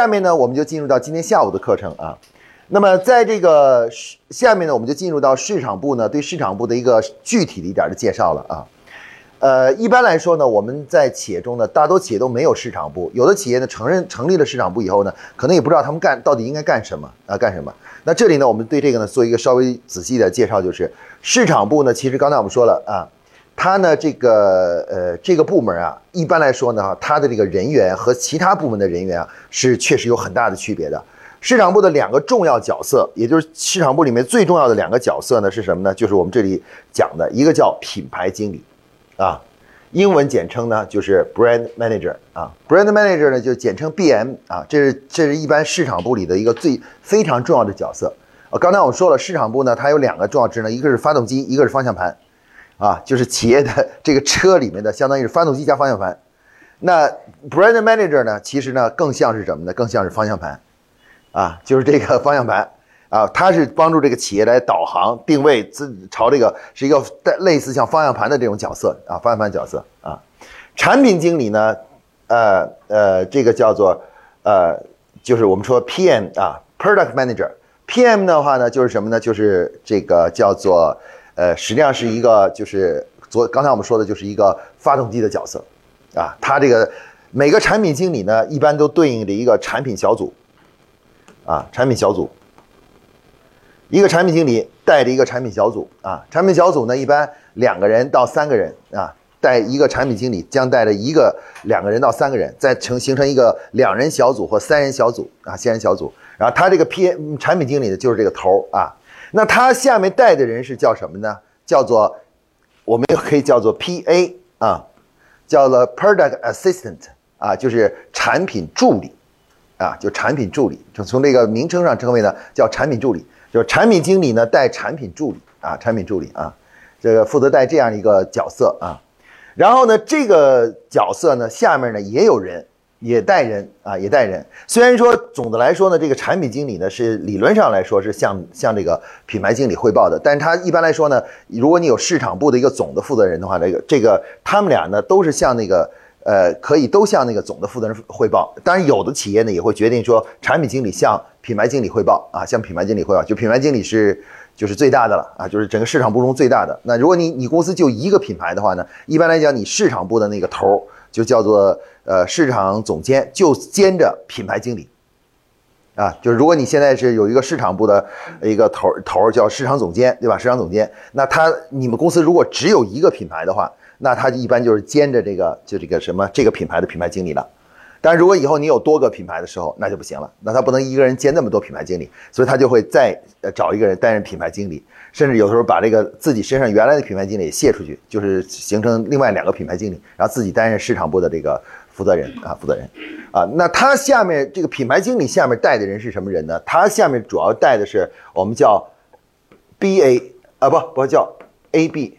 下面呢，我们就进入到今天下午的课程啊。那么在这个下面呢，我们就进入到市场部呢对市场部的一个具体的一点的介绍了啊。呃，一般来说呢，我们在企业中呢，大多企业都没有市场部，有的企业呢承认成立了市场部以后呢，可能也不知道他们干到底应该干什么啊，干什么。那这里呢，我们对这个呢做一个稍微仔细的介绍，就是市场部呢，其实刚才我们说了啊，它呢这个呃这个部门啊，一般来说呢，它的这个人员和其他部门的人员啊，是确实有很大的区别的。市场部的两个重要角色，也就是市场部里面最重要的两个角色呢，是什么呢？就是我们这里讲的一个叫品牌经理。啊，英文简称呢就是 brand manager 啊，brand manager 呢就简称 BM 啊，这是这是一般市场部里的一个最非常重要的角色啊。刚才我们说了，市场部呢它有两个重要职能，一个是发动机，一个是方向盘，啊，就是企业的这个车里面的相当于是发动机加方向盘。那 brand manager 呢，其实呢更像是什么呢？更像是方向盘，啊，就是这个方向盘。啊，它是帮助这个企业来导航定位，自朝这个是一个带类似像方向盘的这种角色啊，方向盘角色啊。产品经理呢，呃呃，这个叫做呃，就是我们说 PM 啊，Product Manager。PM 的话呢，就是什么呢？就是这个叫做呃，实际上是一个就是昨刚才我们说的就是一个发动机的角色啊。它这个每个产品经理呢，一般都对应着一个产品小组啊，产品小组。一个产品经理带着一个产品小组啊，产品小组呢一般两个人到三个人啊，带一个产品经理将带着一个两个人到三个人，再成形成一个两人小组或三人小组啊，三人小组。然后他这个 P 产品经理呢就是这个头啊，那他下面带的人是叫什么呢？叫做我们也可以叫做 PA 啊，叫做 Product Assistant 啊，就是产品助理啊，就产品助理，就从这个名称上称为呢叫产品助理。就是产品经理呢带产品助理啊，产品助理啊，这个负责带这样一个角色啊，然后呢这个角色呢下面呢也有人也带人啊也带人，虽然说总的来说呢这个产品经理呢是理论上来说是向向这个品牌经理汇报的，但是他一般来说呢，如果你有市场部的一个总的负责人的话，这个这个他们俩呢都是向那个。呃，可以都向那个总的负责人汇报。当然，有的企业呢也会决定说，产品经理向品牌经理汇报啊，向品牌经理汇报。就品牌经理是就是最大的了啊，就是整个市场部中最大的。那如果你你公司就一个品牌的话呢，一般来讲，你市场部的那个头就叫做呃市场总监，就兼着品牌经理啊。就是如果你现在是有一个市场部的一个头头儿叫市场总监，对吧？市场总监，那他你们公司如果只有一个品牌的话。那他一般就是兼着这个，就这个什么这个品牌的品牌经理了。但如果以后你有多个品牌的时候，那就不行了。那他不能一个人兼那么多品牌经理，所以他就会再找一个人担任品牌经理，甚至有时候把这个自己身上原来的品牌经理卸出去，就是形成另外两个品牌经理，然后自己担任市场部的这个负责人啊，负责人啊。那他下面这个品牌经理下面带的人是什么人呢？他下面主要带的是我们叫 B A 啊，不不叫 A B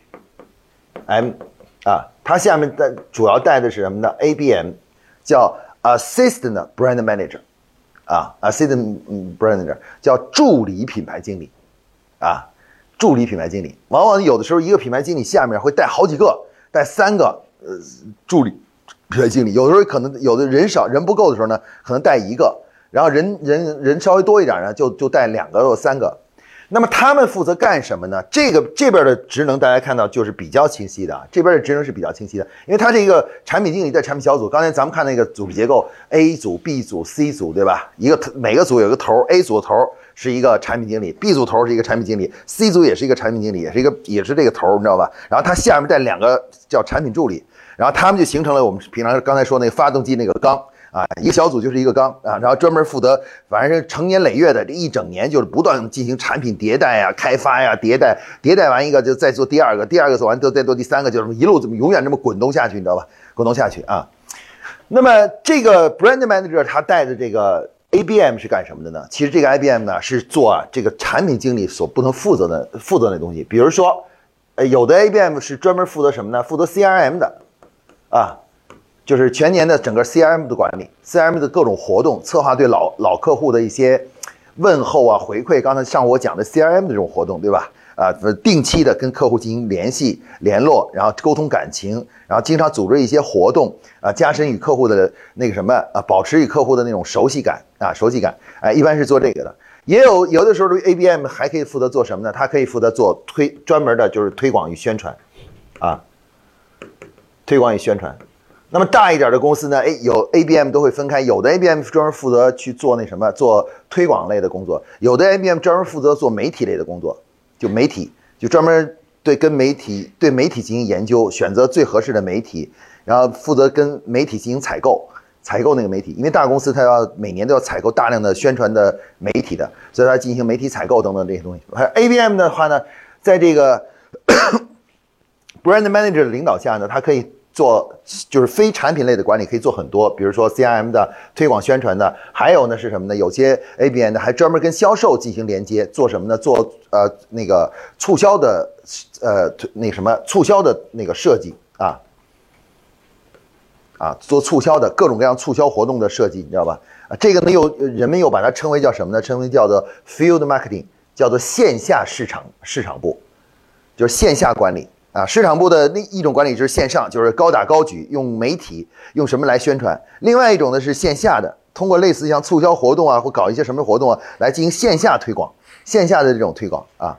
M。啊，他下面的主要带的是什么呢？ABM，叫 Assistant Brand Manager，啊，Assistant Brand Manager 叫助理品牌经理，啊，助理品牌经理，往往有的时候一个品牌经理下面会带好几个，带三个呃助理品经理，有的时候可能有的人少人不够的时候呢，可能带一个，然后人人人稍微多一点呢，就就带两个或三个。那么他们负责干什么呢？这个这边的职能大家看到就是比较清晰的，这边的职能是比较清晰的，因为它是一个产品经理在产品小组。刚才咱们看那个组织结构，A 组、B 组、C 组，对吧？一个每个组有个头，A 组的头是一个产品经理，B 组头是一个产品经理，C 组也是一个产品经理，也是一个也是这个头，你知道吧？然后它下面带两个叫产品助理，然后他们就形成了我们平常刚才说那个发动机那个缸。啊，一个小组就是一个缸啊，然后专门负责，反正是成年累月的这一整年，就是不断进行产品迭代呀、开发呀、迭代，迭代完一个就再做第二个，第二个做完都再做第三个，就是一路怎么永远这么滚动下去，你知道吧？滚动下去啊。那么这个 brand manager 他带的这个 ABM 是干什么的呢？其实这个 IBM 呢是做这个产品经理所不能负责的负责的东西，比如说，呃，有的 ABM 是专门负责什么呢？负责 CRM 的，啊。就是全年的整个 CRM 的管理，CRM 的各种活动策划，对老老客户的一些问候啊、回馈。刚才上午我讲的 CRM 的这种活动，对吧？啊，定期的跟客户进行联系联络，然后沟通感情，然后经常组织一些活动啊，加深与客户的那个什么啊，保持与客户的那种熟悉感啊，熟悉感，哎，一般是做这个的。也有有的时候，ABM 还可以负责做什么呢？它可以负责做推专门的，就是推广与宣传，啊，推广与宣传。那么大一点的公司呢？哎，有 ABM 都会分开，有的 ABM 专门负责去做那什么，做推广类的工作；有的 ABM 专门负责做媒体类的工作，就媒体就专门对跟媒体对媒体进行研究，选择最合适的媒体，然后负责跟媒体进行采购，采购那个媒体。因为大公司它要每年都要采购大量的宣传的媒体的，所以它进行媒体采购等等这些东西。还 ABM 的话呢，在这个 brand manager 的领导下呢，它可以。做就是非产品类的管理可以做很多，比如说 CRM 的推广宣传的，还有呢是什么呢？有些 ABM 的还专门跟销售进行连接，做什么呢？做呃那个促销的呃那什么促销的那个设计啊啊，做促销的各种各样促销活动的设计，你知道吧？啊，这个呢又人们又把它称为叫什么呢？称为叫做 Field Marketing，叫做线下市场市场部，就是线下管理。啊，市场部的那一种管理就是线上，就是高打高举，用媒体用什么来宣传；另外一种呢是线下的，通过类似像促销活动啊，或搞一些什么活动啊，来进行线下推广，线下的这种推广啊。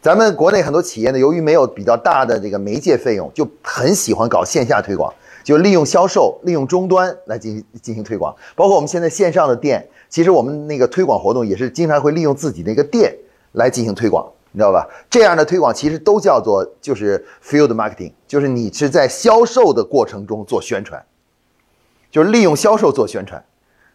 咱们国内很多企业呢，由于没有比较大的这个媒介费用，就很喜欢搞线下推广，就利用销售、利用终端来进行进行推广。包括我们现在线上的店，其实我们那个推广活动也是经常会利用自己那个店来进行推广。你知道吧？这样的推广其实都叫做就是 field marketing，就是你是在销售的过程中做宣传，就是利用销售做宣传。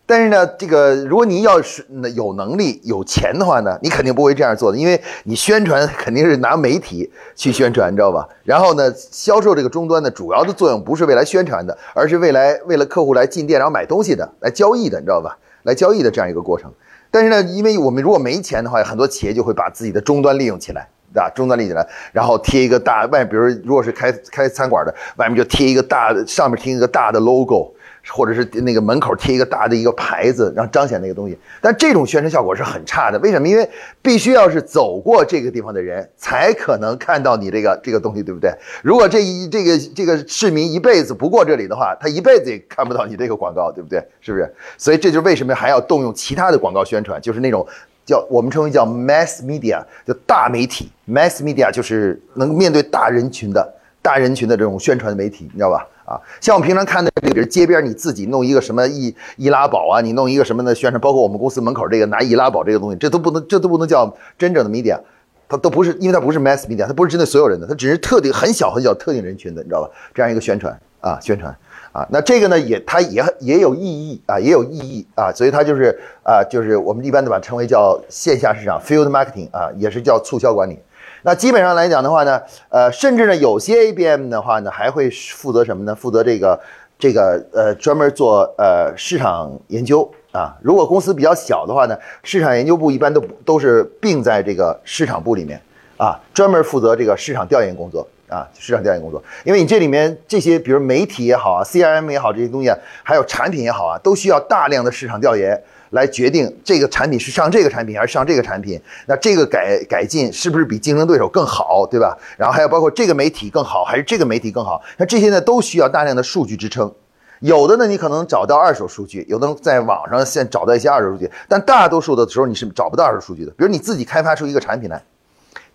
但是呢，这个如果你要是有能力有钱的话呢，你肯定不会这样做的，因为你宣传肯定是拿媒体去宣传，你知道吧？然后呢，销售这个终端的主要的作用不是为来宣传的，而是未来为了客户来进店然后买东西的，来交易的，你知道吧？来交易的这样一个过程。但是呢，因为我们如果没钱的话，很多企业就会把自己的终端利用起来，对吧？终端利用起来，然后贴一个大外，比如如果是开开餐馆的，外面就贴一个大的，上面贴一个大的 logo。或者是那个门口贴一个大的一个牌子，然后彰显那个东西。但这种宣传效果是很差的。为什么？因为必须要是走过这个地方的人才可能看到你这个这个东西，对不对？如果这一这个这个市民一辈子不过这里的话，他一辈子也看不到你这个广告，对不对？是不是？所以这就是为什么还要动用其他的广告宣传，就是那种叫我们称为叫 mass media，就大媒体。mass media 就是能面对大人群的大人群的这种宣传媒体，你知道吧？啊，像我们平常看的，比如街边你自己弄一个什么易易拉宝啊，你弄一个什么的宣传，包括我们公司门口这个拿易拉宝这个东西，这都不能，这都不能叫真正的 media，它都不是，因为它不是 mass media，它不是针对所有人的，它只是特定很小很小特定人群的，你知道吧？这样一个宣传啊，宣传啊，那这个呢也它也也有意义啊，也有意义啊，所以它就是啊，就是我们一般的把它称为叫线下市场 field marketing 啊，也是叫促销管理。那基本上来讲的话呢，呃，甚至呢，有些 ABM 的话呢，还会负责什么呢？负责这个这个呃，专门做呃市场研究啊。如果公司比较小的话呢，市场研究部一般都都是并在这个市场部里面啊，专门负责这个市场调研工作啊，市场调研工作。因为你这里面这些，比如媒体也好啊，CRM 也好，这些东西啊，还有产品也好啊，都需要大量的市场调研。来决定这个产品是上这个产品还是上这个产品，那这个改改进是不是比竞争对手更好，对吧？然后还有包括这个媒体更好还是这个媒体更好，那这些呢都需要大量的数据支撑。有的呢你可能找到二手数据，有的在网上现找到一些二手数据，但大多数的时候你是找不到二手数据的。比如你自己开发出一个产品来。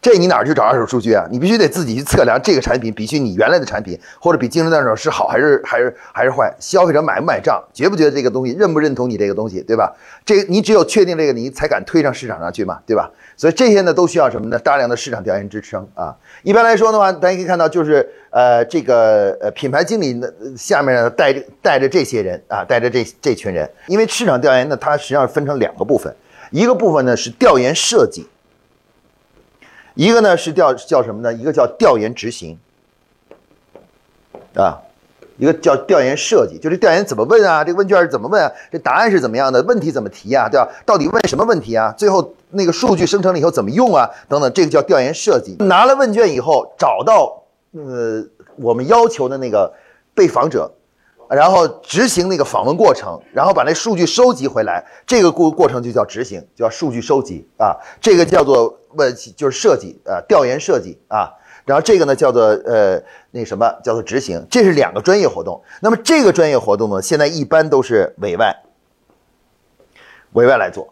这你哪去找二手数据啊？你必须得自己去测量这个产品比起你原来的产品，或者比竞争对手是好还是还是还是坏？消费者买不买账，觉不觉得这个东西，认不认同你这个东西，对吧？这你只有确定这个，你才敢推上市场上去嘛，对吧？所以这些呢都需要什么呢？大量的市场调研支撑啊。一般来说的话，大家可以看到，就是呃这个呃品牌经理呢下面呢带着带着这些人啊，带着这这群人，因为市场调研呢它实际上分成两个部分，一个部分呢是调研设计。一个呢是调叫什么呢？一个叫调研执行，啊，一个叫调研设计，就是调研怎么问啊？这个问卷是怎么问啊？这答案是怎么样的？问题怎么提啊？对吧？到底问什么问题啊？最后那个数据生成了以后怎么用啊？等等，这个叫调研设计。拿了问卷以后，找到呃我们要求的那个被访者，然后执行那个访问过程，然后把那数据收集回来，这个过过程就叫执行，叫数据收集啊，这个叫做问就是设计啊，调研设计啊，然后这个呢叫做呃那什么叫做执行，这是两个专业活动。那么这个专业活动呢，现在一般都是委外，委外来做，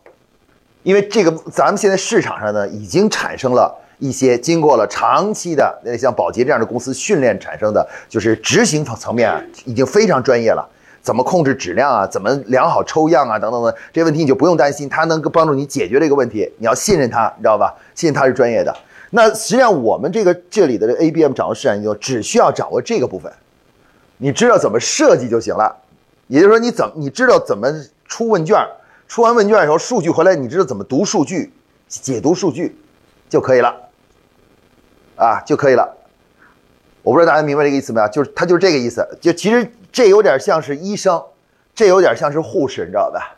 因为这个咱们现在市场上呢已经产生了。一些经过了长期的，那像宝洁这样的公司训练产生的，就是执行层层面啊，已经非常专业了。怎么控制质量啊？怎么良好抽样啊？等等等，这些问题你就不用担心，他能够帮助你解决这个问题。你要信任他，你知道吧？信任他是专业的。那实际上我们这个这里的 ABM 掌握市场研究，只需要掌握这个部分，你知道怎么设计就行了。也就是说，你怎么你知道怎么出问卷，出完问卷以后，数据回来，你知道怎么读数据、解读数据就可以了。啊就可以了，我不知道大家明白这个意思没有？就是他就是这个意思，就其实这有点像是医生，这有点像是护士，你知道吧？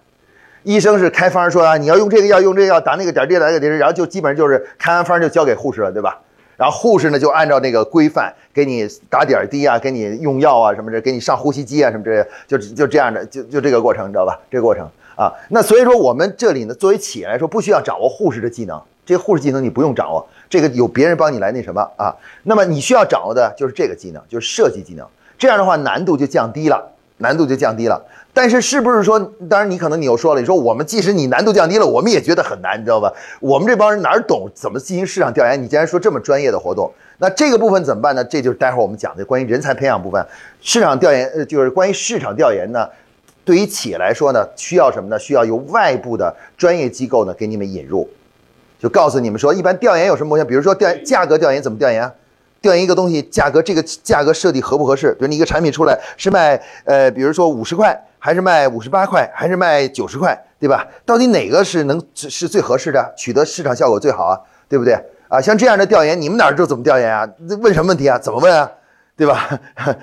医生是开方说啊，你要用这个药，用这个药，打那个点儿，这个点儿，然后就基本上就是开完方就交给护士了，对吧？然后护士呢就按照那个规范给你打点滴啊，给你用药啊什么的，给你上呼吸机啊什么这些，就就这样的，就就这个过程，你知道吧？这个过程啊，那所以说我们这里呢，作为企业来说，不需要掌握护士的技能，这护士技能你不用掌握。这个有别人帮你来那什么啊？那么你需要掌握的就是这个技能，就是设计技能。这样的话难度就降低了，难度就降低了。但是是不是说，当然你可能你又说了，你说我们即使你难度降低了，我们也觉得很难，你知道吧？我们这帮人哪懂怎么进行市场调研？你既然说这么专业的活动，那这个部分怎么办呢？这就是待会儿我们讲的关于人才培养部分。市场调研呃，就是关于市场调研呢，对于企业来说呢，需要什么呢？需要由外部的专业机构呢给你们引入。就告诉你们说，一般调研有什么模型？比如说调价格调研怎么调研啊？调研一个东西价格，这个价格设计合不合适？比如你一个产品出来是卖呃，比如说五十块，还是卖五十八块，还是卖九十块，对吧？到底哪个是能是最合适的，取得市场效果最好啊？对不对？啊，像这样的调研，你们哪知道怎么调研啊？问什么问题啊？怎么问啊？对吧？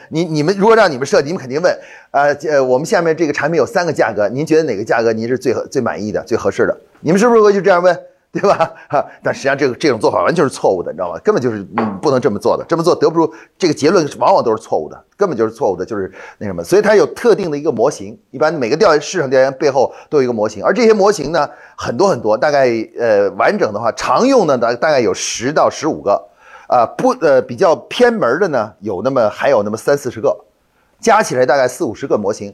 你你们如果让你们设计，你们肯定问啊，呃，我们下面这个产品有三个价格，您觉得哪个价格您是最最满意的、最合适的？你们是不是会就这样问？对吧？哈，但实际上这个这种做法完全是错误的，你知道吗？根本就是嗯不能这么做的，这么做得不出这个结论，往往都是错误的，根本就是错误的，就是那什么。所以它有特定的一个模型，一般每个调研市场调研背后都有一个模型，而这些模型呢很多很多，大概呃完整的话常用的大大概有十到十五个，啊不呃比较偏门的呢有那么还有那么三四十个，加起来大概四五十个模型，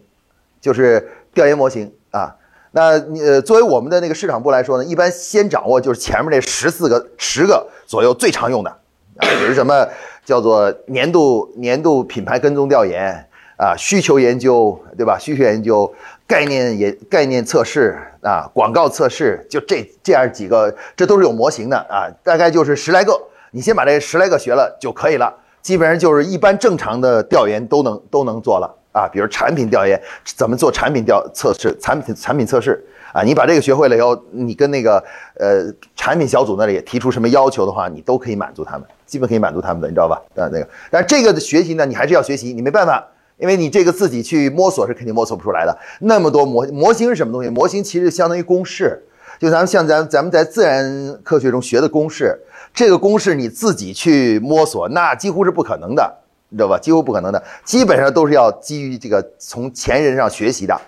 就是调研模型啊。那你呃，作为我们的那个市场部来说呢，一般先掌握就是前面这十四个、十个左右最常用的，啊，比如什么叫做年度年度品牌跟踪调研啊，需求研究，对吧？需求研究、概念研概念测试啊，广告测试，就这这样几个，这都是有模型的啊，大概就是十来个，你先把这十来个学了就可以了，基本上就是一般正常的调研都能都能做了。啊，比如产品调研怎么做产品调测试，产品产品测试啊，你把这个学会了以后，你跟那个呃产品小组那里提出什么要求的话，你都可以满足他们，基本可以满足他们的，你知道吧？啊，那个，但这个的学习呢，你还是要学习，你没办法，因为你这个自己去摸索是肯定摸索不出来的。那么多模模型是什么东西？模型其实相当于公式，就咱们像咱咱们在自然科学中学的公式，这个公式你自己去摸索，那几乎是不可能的。你知道吧？几乎不可能的，基本上都是要基于这个从前人上学习的，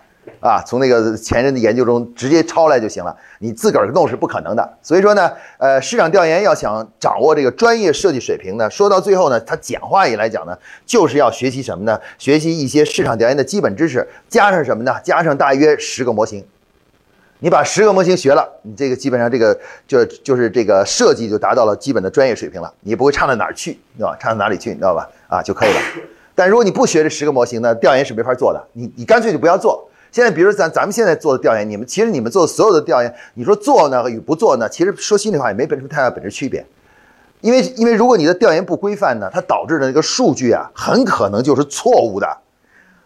啊，从那个前人的研究中直接抄来就行了。你自个儿弄是不可能的。所以说呢，呃，市场调研要想掌握这个专业设计水平呢，说到最后呢，它简化一来讲呢，就是要学习什么呢？学习一些市场调研的基本知识，加上什么呢？加上大约十个模型。你把十个模型学了，你这个基本上这个就就是这个设计就达到了基本的专业水平了，你不会差到哪儿去，对吧？差到哪里去，你知道吧？啊就可以了。但如果你不学这十个模型呢，调研是没法做的。你你干脆就不要做。现在比如咱咱们现在做的调研，你们其实你们做的所有的调研，你说做呢与不做呢，其实说心里话也没本什么太大本质区别。因为因为如果你的调研不规范呢，它导致的那个数据啊，很可能就是错误的。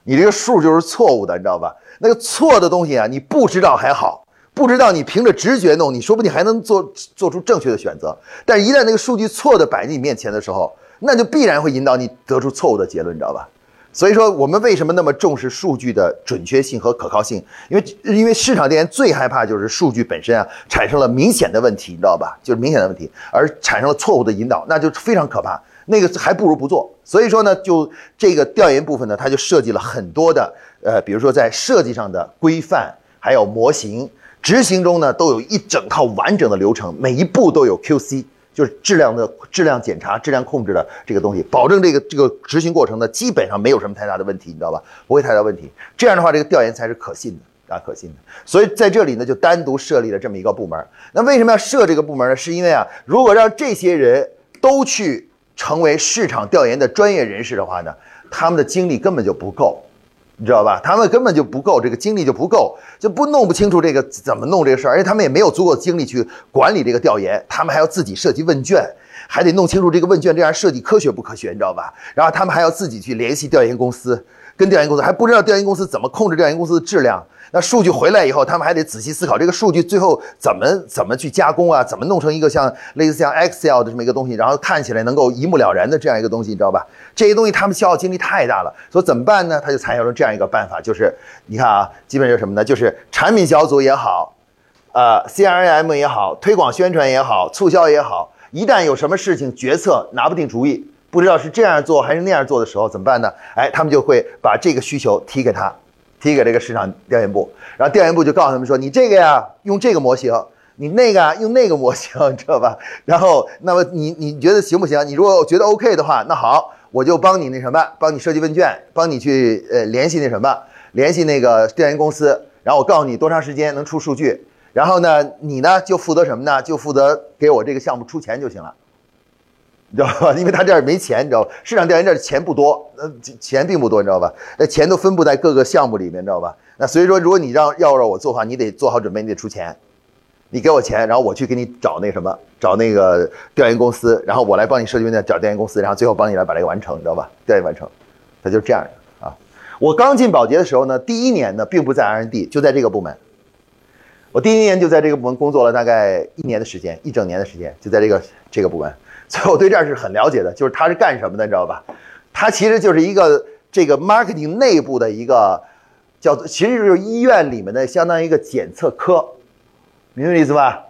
你这个数就是错误的，你知道吧？那个错的东西啊，你不知道还好。不知道你凭着直觉弄，你说不定还能做做出正确的选择。但是一旦那个数据错的摆在你面前的时候，那就必然会引导你得出错误的结论，你知道吧？所以说，我们为什么那么重视数据的准确性和可靠性？因为因为市场调研最害怕就是数据本身啊产生了明显的问题，你知道吧？就是明显的问题，而产生了错误的引导，那就非常可怕。那个还不如不做。所以说呢，就这个调研部分呢，它就设计了很多的呃，比如说在设计上的规范，还有模型，执行中呢都有一整套完整的流程，每一步都有 QC。就是质量的质量检查、质量控制的这个东西，保证这个这个执行过程呢，基本上没有什么太大的问题，你知道吧？不会太大问题。这样的话，这个调研才是可信的啊，可信的。所以在这里呢，就单独设立了这么一个部门。那为什么要设这个部门呢？是因为啊，如果让这些人都去成为市场调研的专业人士的话呢，他们的精力根本就不够。你知道吧？他们根本就不够，这个精力就不够，就不弄不清楚这个怎么弄这个事儿，而且他们也没有足够的精力去管理这个调研，他们还要自己设计问卷，还得弄清楚这个问卷这样设计科学不科学，你知道吧？然后他们还要自己去联系调研公司，跟调研公司还不知道调研公司怎么控制调研公司的质量。那数据回来以后，他们还得仔细思考这个数据最后怎么怎么去加工啊？怎么弄成一个像类似像 Excel 的这么一个东西，然后看起来能够一目了然的这样一个东西，你知道吧？这些东西他们消耗精力太大了，所以怎么办呢？他就采用了这样一个办法，就是你看啊，基本就是什么呢？就是产品小组也好，呃，CRM 也好，推广宣传也好，促销也好，一旦有什么事情决策拿不定主意，不知道是这样做还是那样做的时候，怎么办呢？哎，他们就会把这个需求提给他。提给这个市场调研部，然后调研部就告诉他们说：“你这个呀，用这个模型；你那个啊用那个模型，知道吧？然后，那么你你觉得行不行？你如果觉得 OK 的话，那好，我就帮你那什么，帮你设计问卷，帮你去呃联系那什么，联系那个调研公司，然后我告诉你多长时间能出数据，然后呢，你呢就负责什么呢？就负责给我这个项目出钱就行了。”你知道吧？因为他这儿没钱，你知道吧？市场调研这儿钱不多，呃，钱并不多，你知道吧？那钱都分布在各个项目里面，你知道吧？那所以说，如果你让要让我做的话，你得做好准备，你得出钱，你给我钱，然后我去给你找那什么，找那个调研公司，然后我来帮你设计问卷，找调研公司，然后最后帮你来把这个完成，你知道吧？调研完成，他就是这样的啊。我刚进保洁的时候呢，第一年呢，并不在 R&D，就在这个部门。我第一年就在这个部门工作了大概一年的时间，一整年的时间，就在这个这个部门。所以我对这儿是很了解的，就是他是干什么的，你知道吧？他其实就是一个这个 marketing 内部的一个叫做，其实就是医院里面的相当于一个检测科，明白意思吧？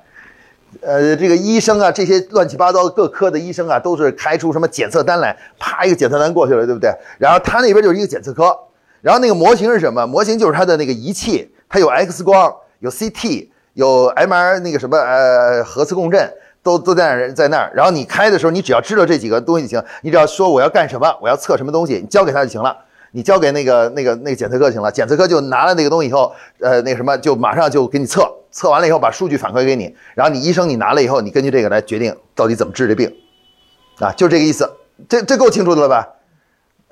呃，这个医生啊，这些乱七八糟的各科的医生啊，都是开出什么检测单来，啪一个检测单过去了，对不对？然后他那边就是一个检测科，然后那个模型是什么？模型就是他的那个仪器，它有 X 光，有 CT，有 MR 那个什么呃核磁共振。都都在那儿在那儿，然后你开的时候，你只要知道这几个东西就行。你只要说我要干什么，我要测什么东西，你交给他就行了。你交给那个那个那个检测科就行了，检测科就拿了那个东西以后，呃，那个什么就马上就给你测，测完了以后把数据反馈给你，然后你医生你拿了以后，你根据这个来决定到底怎么治这病，啊，就这个意思。这这够清楚的了吧？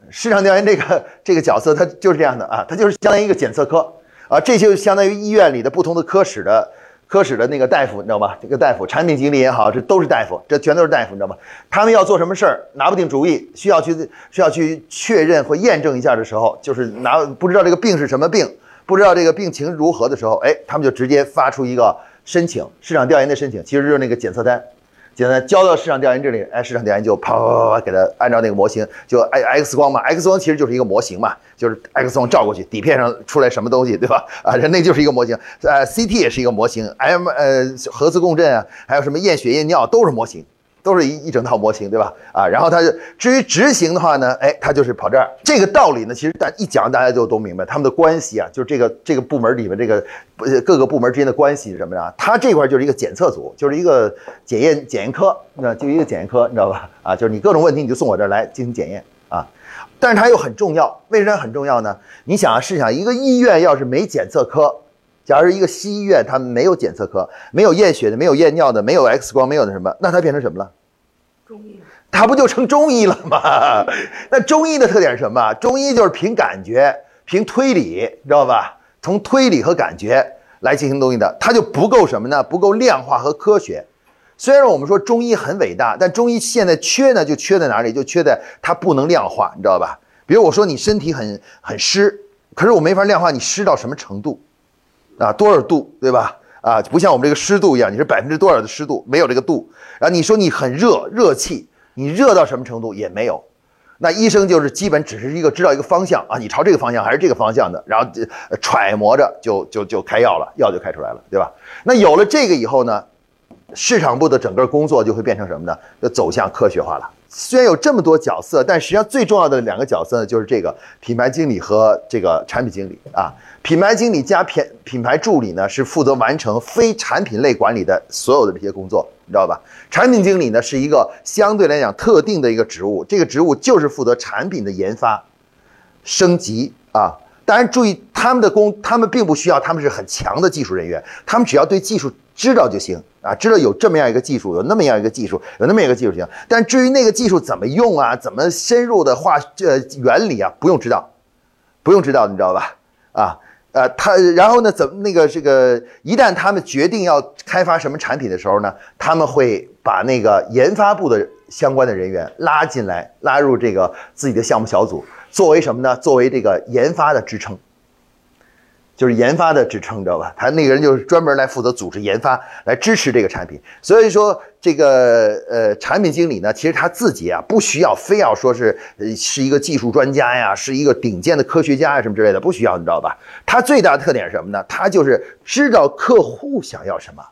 市场调研这个这个角色，它就是这样的啊，它就是相当于一个检测科啊，这就相当于医院里的不同的科室的。科室的那个大夫，你知道吗？这个大夫，产品经理也好，这都是大夫，这全都是大夫，你知道吗？他们要做什么事儿，拿不定主意，需要去需要去确认或验证一下的时候，就是拿不知道这个病是什么病，不知道这个病情如何的时候，哎，他们就直接发出一个申请，市场调研的申请，其实就是那个检测单。简单交到市场调研这里，哎，市场调研就啪啪啪啪给他按照那个模型，就 X 光嘛，X 光其实就是一个模型嘛，就是 X 光照过去，底片上出来什么东西，对吧？啊，那就是一个模型，呃，CT 也是一个模型，M 呃核磁共振啊，还有什么验血验尿都是模型。都是一一整套模型，对吧？啊，然后它至于执行的话呢，哎，它就是跑这儿。这个道理呢，其实大一讲大家就都明白，他们的关系啊，就是这个这个部门里面这个各个部门之间的关系是什么呀？它这块就是一个检测组，就是一个检验检验科，那就一个检验科，你知道吧？啊，就是你各种问题你就送我这儿来进行检验啊。但是它又很重要，为什么很重要呢？你想啊，试想一个医院要是没检测科。假如一个西医院，它没有检测科，没有验血的，没有验尿的，没有 X 光，没有那什么，那它变成什么了？中医，它不就成中医了吗？那中医的特点是什么？中医就是凭感觉、凭推理，知道吧？从推理和感觉来进行东西的，它就不够什么呢？不够量化和科学。虽然我们说中医很伟大，但中医现在缺呢，就缺在哪里？就缺在它不能量化，你知道吧？比如我说你身体很很湿，可是我没法量化你湿到什么程度。啊，多少度，对吧？啊，不像我们这个湿度一样，你是百分之多少的湿度，没有这个度。然后你说你很热，热气，你热到什么程度也没有。那医生就是基本只是一个知道一个方向啊，你朝这个方向还是这个方向的，然后揣摩着就就就开药了，药就开出来了，对吧？那有了这个以后呢，市场部的整个工作就会变成什么呢？就走向科学化了。虽然有这么多角色，但实际上最重要的两个角色呢，就是这个品牌经理和这个产品经理啊。品牌经理加品品牌助理呢，是负责完成非产品类管理的所有的这些工作，你知道吧？产品经理呢，是一个相对来讲特定的一个职务，这个职务就是负责产品的研发、升级啊。当然，注意他们的工，他们并不需要，他们是很强的技术人员，他们只要对技术知道就行啊，知道有这么样一个技术，有那么样一个技术，有那么一个技术就行。但至于那个技术怎么用啊，怎么深入的化这原理啊，不用知道，不用知道，你知道吧？啊，呃，他然后呢，怎么那个这个，一旦他们决定要开发什么产品的时候呢，他们会把那个研发部的相关的人员拉进来，拉入这个自己的项目小组。作为什么呢？作为这个研发的支撑，就是研发的支撑，知道吧？他那个人就是专门来负责组织研发，来支持这个产品。所以说，这个呃，产品经理呢，其实他自己啊，不需要非要说是呃是一个技术专家呀，是一个顶尖的科学家呀什么之类的，不需要，你知道吧？他最大的特点是什么呢？他就是知道客户想要什么，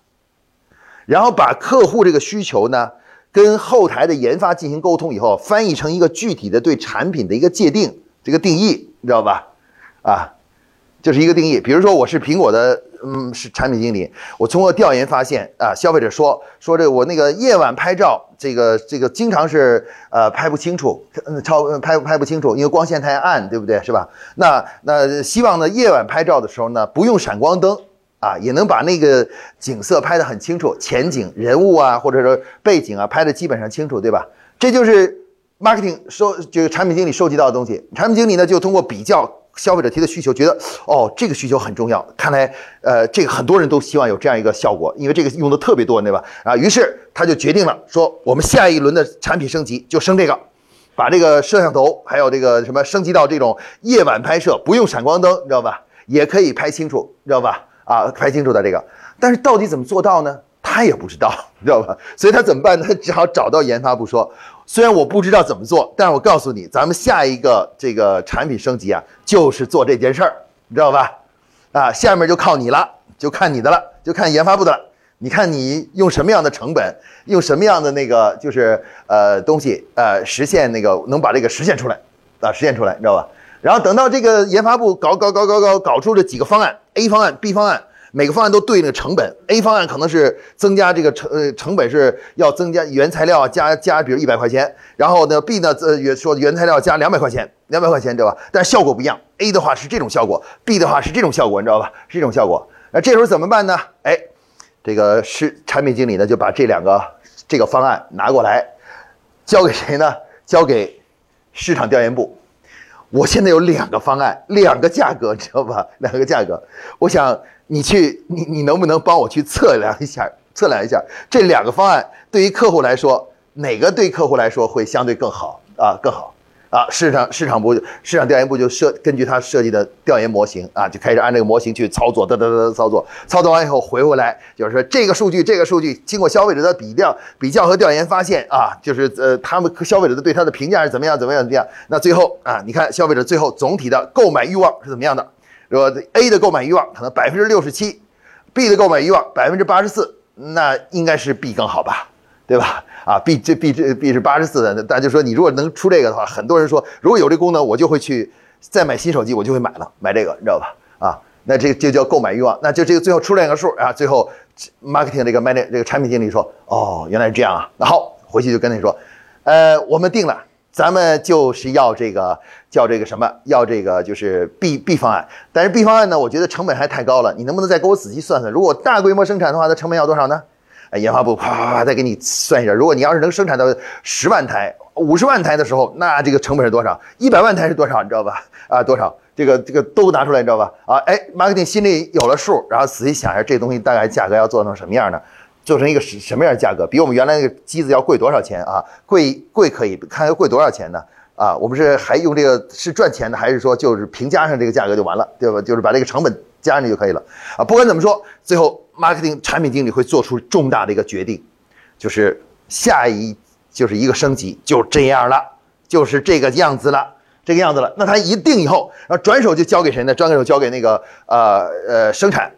然后把客户这个需求呢。跟后台的研发进行沟通以后，翻译成一个具体的对产品的一个界定，这个定义你知道吧？啊，就是一个定义。比如说我是苹果的，嗯，是产品经理，我通过调研发现啊，消费者说说这我那个夜晚拍照，这个这个经常是呃拍不清楚，超拍拍不清楚，因为光线太暗，对不对？是吧？那那希望呢，夜晚拍照的时候呢，不用闪光灯。啊，也能把那个景色拍得很清楚，前景、人物啊，或者说背景啊，拍得基本上清楚，对吧？这就是 marketing 收，就是产品经理收集到的东西。产品经理呢，就通过比较消费者提的需求，觉得哦，这个需求很重要，看来呃，这个很多人都希望有这样一个效果，因为这个用的特别多，对吧？啊，于是他就决定了，说我们下一轮的产品升级就升这个，把这个摄像头还有这个什么升级到这种夜晚拍摄，不用闪光灯，你知道吧？也可以拍清楚，知道吧？啊，拍清楚的这个，但是到底怎么做到呢？他也不知道，你知道吧？所以他怎么办呢？他只好找到研发部说：“虽然我不知道怎么做，但是我告诉你，咱们下一个这个产品升级啊，就是做这件事儿，你知道吧？啊，下面就靠你了，就看你的了，就看研发部的了。你看你用什么样的成本，用什么样的那个就是呃东西呃实现那个能把这个实现出来啊，实现出来，你知道吧？然后等到这个研发部搞搞搞搞搞搞出了几个方案。” A 方案、B 方案，每个方案都对应的成本。A 方案可能是增加这个成呃成本是要增加原材料加加，比如一百块钱。然后呢，B 呢呃原说原材料加两百块钱，两百块钱对吧？但是效果不一样。A 的话是这种效果，B 的话是这种效果，你知道吧？是这种效果。那这时候怎么办呢？哎，这个是产品经理呢就把这两个这个方案拿过来，交给谁呢？交给市场调研部。我现在有两个方案，两个价格，知道吧？两个价格，我想你去，你你能不能帮我去测量一下？测量一下这两个方案对于客户来说，哪个对客户来说会相对更好啊？更好。啊，市场市场部市场调研部就设根据他设计的调研模型啊，就开始按这个模型去操作，哒哒哒操作，操作完以后回过来，就是说这个数据这个数据经过消费者的比较比较和调研发现啊，就是呃他们消费者的对他的评价是怎么样怎么样怎么样？那最后啊，你看消费者最后总体的购买欲望是怎么样的？说 A 的购买欲望可能百分之六十七，B 的购买欲望百分之八十四，那应该是 B 更好吧？对吧？啊，B 这 B 这 B 是八十四的，那大家就说你如果能出这个的话，很多人说如果有这功能，我就会去再买新手机，我就会买了，买这个，你知道吧？啊，那这就叫购买欲望，那就这个最后出来一个数啊，最后 marketing 这个 man 这个产品经理说，哦，原来是这样啊，那好，回去就跟你说，呃，我们定了，咱们就是要这个叫这个什么，要这个就是 B B 方案，但是 B 方案呢，我觉得成本还太高了，你能不能再给我仔细算算，如果大规模生产的话，它成本要多少呢？研发部啪啪啪再给你算一下，如果你要是能生产到十万台、五十万台的时候，那这个成本是多少？一百万台是多少？你知道吧？啊，多少？这个这个都拿出来，你知道吧？啊，哎，marketing 心里有了数，然后仔细想一下，这东西大概价格要做成什么样呢？做成一个什什么样的价格？比我们原来那个机子要贵多少钱啊？贵贵可以看要贵多少钱呢？啊，我们是还用这个是赚钱的，还是说就是平加上这个价格就完了，对吧？就是把这个成本加上去就可以了啊。不管怎么说，最后。marketing 产品经理会做出重大的一个决定，就是下一就是一个升级，就这样了，就是这个样子了，这个样子了。那他一定以后，然后转手就交给谁呢？转手交给那个呃呃生产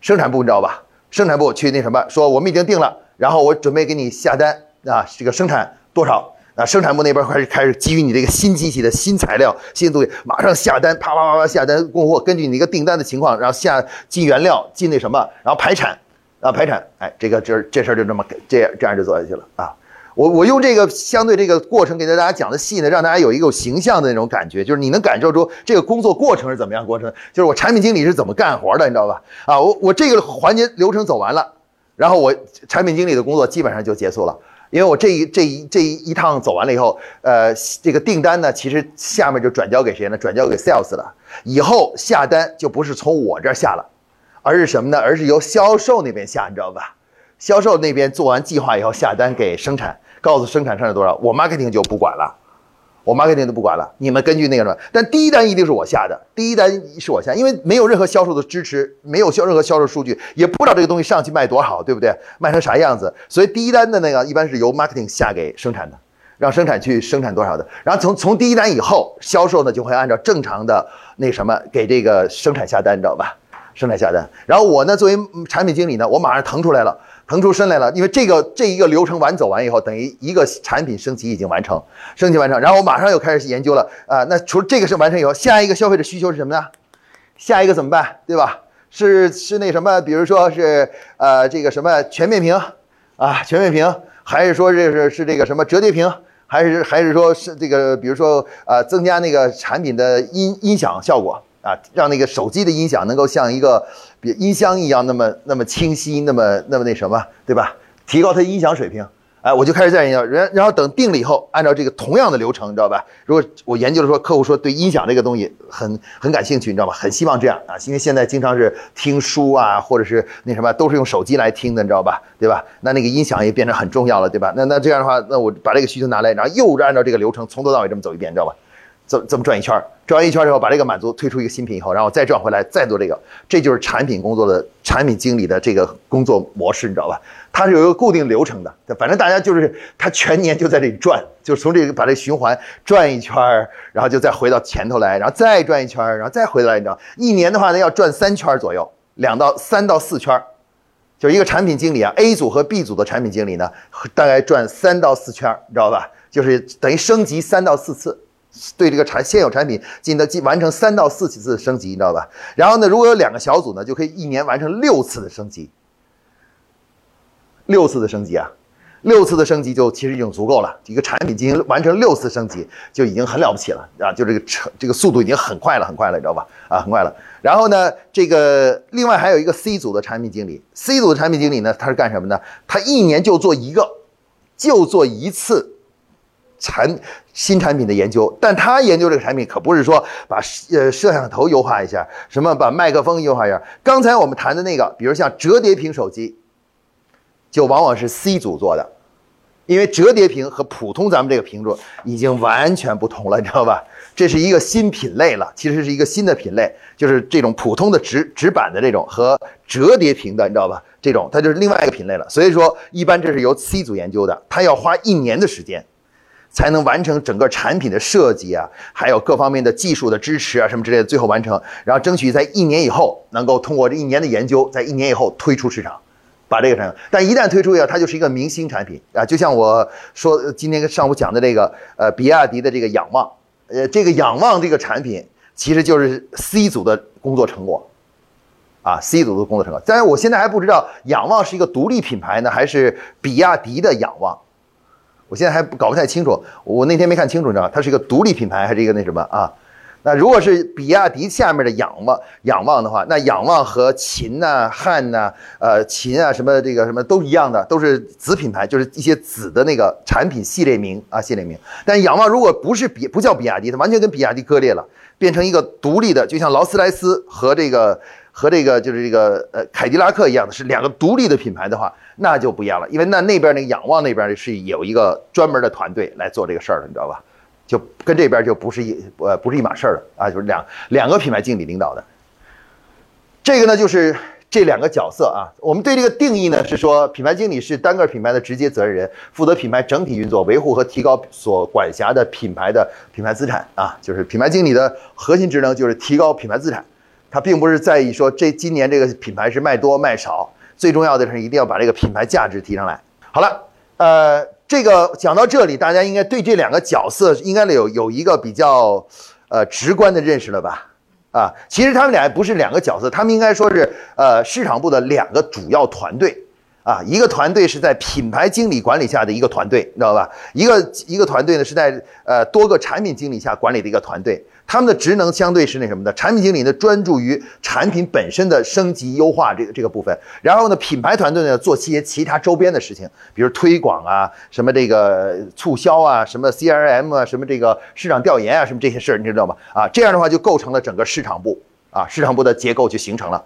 生产部，你知道吧？生产部去那什么，说我们已经定了，然后我准备给你下单啊，这个生产多少啊，生产部那边开始开始基于你这个新机器的新材料、新东西，马上下单，啪啪啪啪下单供货，根据你一个订单的情况，然后下进原料，进那什么，然后排产，啊排产，哎，这个这这事儿就这么这样这样就做下去了啊。我我用这个相对这个过程给大家讲的细呢，让大家有一个有形象的那种感觉，就是你能感受出这个工作过程是怎么样过程，就是我产品经理是怎么干活的，你知道吧？啊，我我这个环节流程走完了，然后我产品经理的工作基本上就结束了。因为我这一这一这一一趟走完了以后，呃，这个订单呢，其实下面就转交给谁呢？转交给 sales 了。以后下单就不是从我这儿下了，而是什么呢？而是由销售那边下，你知道吧？销售那边做完计划以后下单给生产，告诉生产生产多少，我 marketing 就不管了。我 marketing 都不管了，你们根据那个什么，但第一单一定是我下的，第一单是我下，因为没有任何销售的支持，没有销任何销售数据，也不知道这个东西上去卖多好，对不对？卖成啥样子？所以第一单的那个一般是由 marketing 下给生产的，让生产去生产多少的，然后从从第一单以后，销售呢就会按照正常的那什么给这个生产下单，你知道吧？生产下单，然后我呢作为产品经理呢，我马上腾出来了。腾出身来了，因为这个这一个流程完走完以后，等于一个产品升级已经完成，升级完成，然后我马上又开始研究了啊。那除了这个是完成以后，下一个消费者需求是什么呢？下一个怎么办？对吧？是是那什么？比如说是呃这个什么全面屏啊，全面屏，还是说这是是这个什么折叠屏，还是还是说是这个比如说呃增加那个产品的音音响效果？啊，让那个手机的音响能够像一个比音箱一样那么那么清晰，那么那么那什么，对吧？提高它音响水平。哎，我就开始在研究，然然后等定了以后，按照这个同样的流程，你知道吧？如果我研究了说，客户说对音响这个东西很很感兴趣，你知道吧？很希望这样啊，因为现在经常是听书啊，或者是那什么，都是用手机来听的，你知道吧？对吧？那那个音响也变成很重要了，对吧？那那这样的话，那我把这个需求拿来，然后又按照这个流程从头到尾这么走一遍，你知道吧？怎怎么转一圈儿？转完一圈儿以后，把这个满足，推出一个新品以后，然后再转回来，再做这个，这就是产品工作的产品经理的这个工作模式，你知道吧？它是有一个固定流程的，反正大家就是他全年就在这里转，就是从这个把这循环转一圈儿，然后就再回到前头来，然后再转一圈儿，然后再回来，你知道？一年的话呢，要转三圈儿左右，两到三到四圈儿，就是一个产品经理啊，A 组和 B 组的产品经理呢，大概转三到四圈儿，你知道吧？就是等于升级三到四次。对这个产现有产品进的进完成三到四次的升级，你知道吧？然后呢，如果有两个小组呢，就可以一年完成六次的升级。六次的升级啊，六次的升级就其实已经足够了。一个产品进行完成六次升级就已经很了不起了啊！就这个成这个速度已经很快了，很快了，你知道吧？啊，很快了。然后呢，这个另外还有一个 C 组的产品经理，C 组的产品经理呢，他是干什么呢？他一年就做一个，就做一次。产新产品的研究，但他研究这个产品可不是说把呃摄像头优化一下，什么把麦克风优化一下。刚才我们谈的那个，比如像折叠屏手机，就往往是 C 组做的，因为折叠屏和普通咱们这个屏幕已经完全不同了，你知道吧？这是一个新品类了，其实是一个新的品类，就是这种普通的直直板的这种和折叠屏的，你知道吧？这种它就是另外一个品类了。所以说，一般这是由 C 组研究的，它要花一年的时间。才能完成整个产品的设计啊，还有各方面的技术的支持啊，什么之类的，最后完成，然后争取在一年以后能够通过这一年的研究，在一年以后推出市场，把这个产品。但一旦推出以后，它就是一个明星产品啊，就像我说今天上午讲的这个，呃，比亚迪的这个仰望，呃，这个仰望这个产品其实就是 C 组的工作成果，啊，C 组的工作成果。当然，我现在还不知道仰望是一个独立品牌呢，还是比亚迪的仰望。我现在还搞不太清楚，我那天没看清楚，你知道？它是一个独立品牌还是一个那什么啊？那如果是比亚迪下面的仰望仰望的话，那仰望和秦呐、汉呐、呃秦啊什么这个什么都一样的，都是子品牌，就是一些子的那个产品系列名啊系列名。但仰望如果不是比不叫比亚迪，它完全跟比亚迪割裂了，变成一个独立的，就像劳斯莱斯和这个。和这个就是这个呃凯迪拉克一样的是两个独立的品牌的话，那就不一样了，因为那那边那个仰望那边是有一个专门的团队来做这个事儿的，你知道吧？就跟这边就不是一呃不是一码事儿了啊，就是两两个品牌经理领导的。这个呢就是这两个角色啊，我们对这个定义呢是说，品牌经理是单个品牌的直接责任人，负责品牌整体运作、维护和提高所管辖的品牌的品牌资产啊，就是品牌经理的核心职能就是提高品牌资产。他并不是在意说这今年这个品牌是卖多卖少，最重要的是一定要把这个品牌价值提上来。好了，呃，这个讲到这里，大家应该对这两个角色应该有有一个比较呃直观的认识了吧？啊，其实他们俩不是两个角色，他们应该说是呃市场部的两个主要团队。啊，一个团队是在品牌经理管理下的一个团队，你知道吧？一个一个团队呢是在呃多个产品经理下管理的一个团队，他们的职能相对是那什么的？产品经理呢专注于产品本身的升级优化这个这个部分，然后呢品牌团队呢做些其他周边的事情，比如推广啊，什么这个促销啊，什么 CRM 啊，什么这个市场调研啊，什么这些事儿，你知道吗？啊，这样的话就构成了整个市场部啊，市场部的结构就形成了。